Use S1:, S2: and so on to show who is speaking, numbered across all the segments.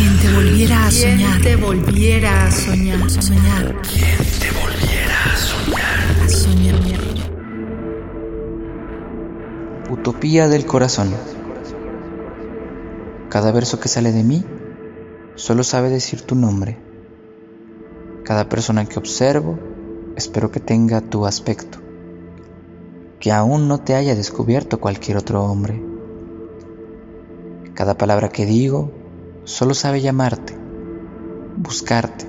S1: Quien te volviera a soñar.
S2: te volviera a soñar.
S1: Soñar.
S3: Quien te volviera a soñar.
S1: A soñar.
S4: Utopía del corazón. Cada verso que sale de mí solo sabe decir tu nombre. Cada persona que observo espero que tenga tu aspecto, que aún no te haya descubierto cualquier otro hombre. Cada palabra que digo solo sabe llamarte, buscarte.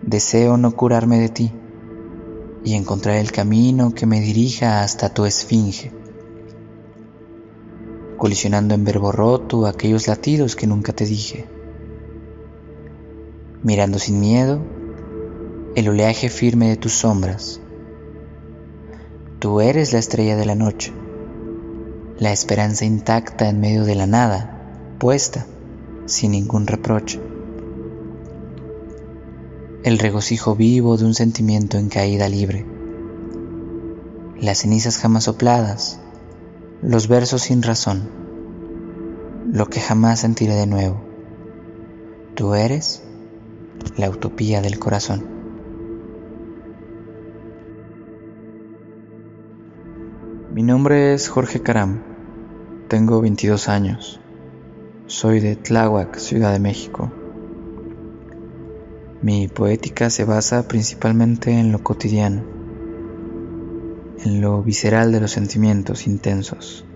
S4: Deseo no curarme de ti y encontrar el camino que me dirija hasta tu esfinge, colisionando en verbo roto aquellos latidos que nunca te dije, mirando sin miedo el oleaje firme de tus sombras. Tú eres la estrella de la noche, la esperanza intacta en medio de la nada, puesta sin ningún reproche. El regocijo vivo de un sentimiento en caída libre. Las cenizas jamás sopladas, los versos sin razón, lo que jamás sentiré de nuevo. Tú eres la utopía del corazón. Mi nombre es Jorge Caram, tengo 22 años, soy de Tláhuac, Ciudad de México. Mi poética se basa principalmente en lo cotidiano, en lo visceral de los sentimientos intensos.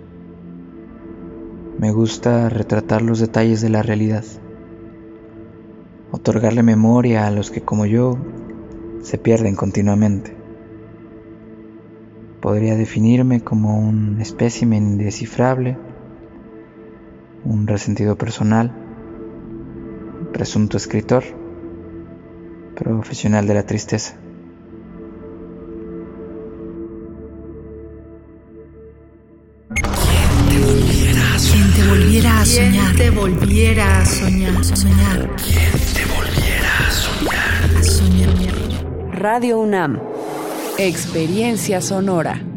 S4: Me gusta retratar los detalles de la realidad, otorgarle memoria a los que como yo se pierden continuamente. Podría definirme como un espécimen indescifrable, un resentido personal, presunto escritor, profesional de la tristeza.
S1: Quien te volviera a soñar.
S2: te volviera a soñar.
S1: Soñar.
S3: Quien te volviera a soñar.
S1: A soñar.
S5: Radio UNAM. Experiencia sonora.